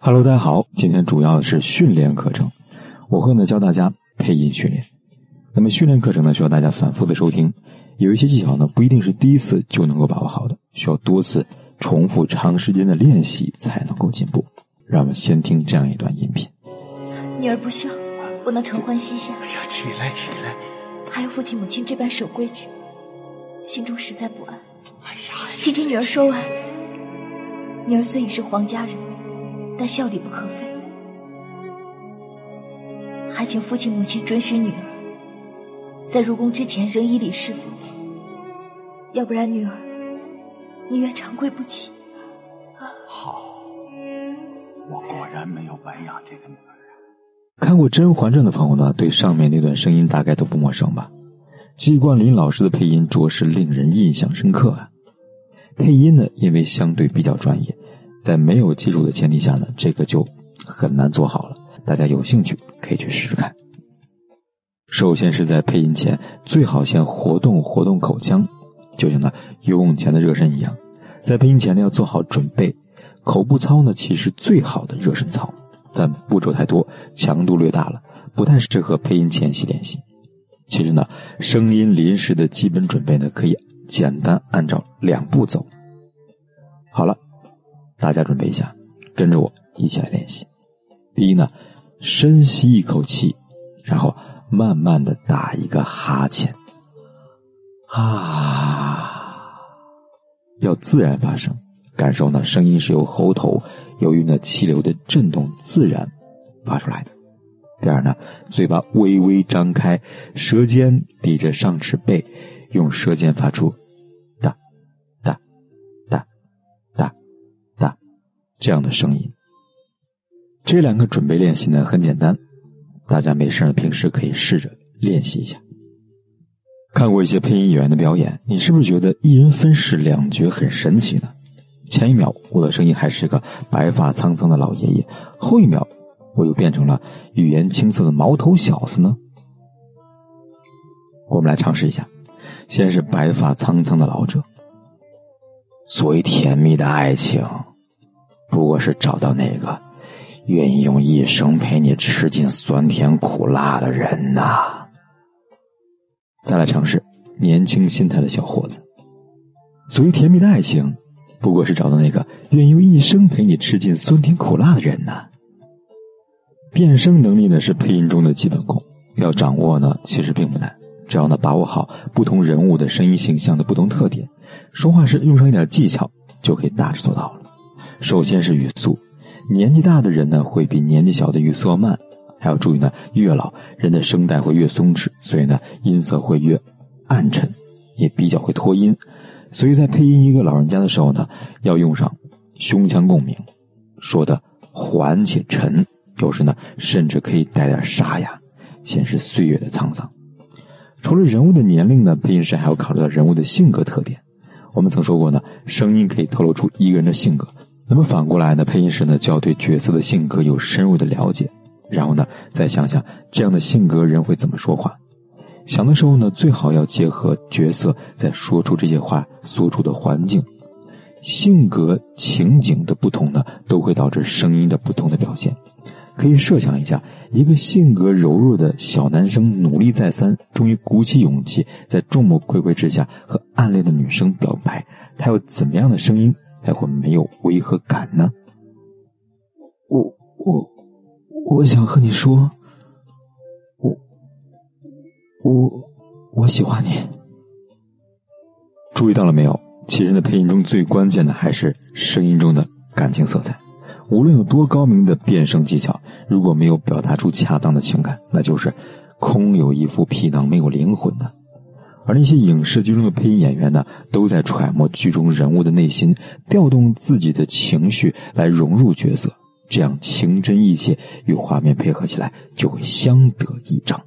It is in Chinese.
Hello，大家好，今天主要是训练课程，我会呢教大家配音训练。那么训练课程呢需要大家反复的收听，有一些技巧呢不一定是第一次就能够把握好的，需要多次重复、长时间的练习才能够进步。让我们先听这样一段音频。女儿不孝，不能承欢膝下。哎呀，起来起来！还有父亲母亲这般守规矩，心中实在不安。哎呀，请听女儿说完。女儿虽已是皇家人，但孝礼不可废，还请父亲母亲准许女儿在入宫之前仍以礼侍奉，要不然女儿宁愿长跪不起。好，我果然没有白养这个女儿。看过《甄嬛传》的朋友呢，对上面那段声音大概都不陌生吧？季冠霖老师的配音着实令人印象深刻啊！配音呢，因为相对比较专业，在没有基础的前提下呢，这个就很难做好了。大家有兴趣可以去试试看。首先是在配音前，最好先活动活动口腔，就像呢游泳前的热身一样。在配音前呢，要做好准备。口部操呢，其实最好的热身操。但步骤太多，强度略大了，不太适合配音前期练习。其实呢，声音临时的基本准备呢，可以简单按照两步走。好了，大家准备一下，跟着我一起来练习。第一呢，深吸一口气，然后慢慢的打一个哈欠，啊，要自然发声。感受呢，声音是由喉头由于呢气流的震动自然发出来的。第二呢，嘴巴微微张开，舌尖抵着上齿背，用舌尖发出这样的声音。这两个准备练习呢很简单，大家没事平时可以试着练习一下。看过一些配音演员的表演，你是不是觉得一人分饰两角很神奇呢？前一秒我的声音还是个白发苍苍的老爷爷，后一秒我又变成了语言青涩的毛头小子呢。我们来尝试一下，先是白发苍苍的老者。所谓甜蜜的爱情，是找到那个愿意用一生陪你吃尽酸甜苦辣的人呐。再来尝试年轻心态的小伙子。所谓甜蜜的爱情。不过是找到那个愿意用一生陪你吃尽酸甜苦辣的人呐。变声能力呢是配音中的基本功，要掌握呢其实并不难，只要呢把握好不同人物的声音形象的不同特点，说话时用上一点技巧，就可以大致做到了。首先是语速，年纪大的人呢会比年纪小的语速要慢，还要注意呢越老人的声带会越松弛，所以呢音色会越暗沉，也比较会拖音。所以在配音一个老人家的时候呢，要用上胸腔共鸣，说的缓且沉，有时呢甚至可以带点沙哑，显示岁月的沧桑。除了人物的年龄呢，配音师还要考虑到人物的性格特点。我们曾说过呢，声音可以透露出一个人的性格。那么反过来呢，配音师呢就要对角色的性格有深入的了解，然后呢再想想这样的性格人会怎么说话。想的时候呢，最好要结合角色在说出这些话所处的环境、性格、情景的不同呢，都会导致声音的不同的表现。可以设想一下，一个性格柔弱的小男生努力再三，终于鼓起勇气在众目睽睽之下和暗恋的女生表白，他有怎么样的声音才会没有违和感呢？我我我想和你说。我我我喜欢你，注意到了没有？其实，的配音中最关键的还是声音中的感情色彩。无论有多高明的变声技巧，如果没有表达出恰当的情感，那就是空有一副皮囊，没有灵魂的。而那些影视剧中的配音演员呢，都在揣摩剧中人物的内心，调动自己的情绪来融入角色，这样情真意切与画面配合起来，就会相得益彰。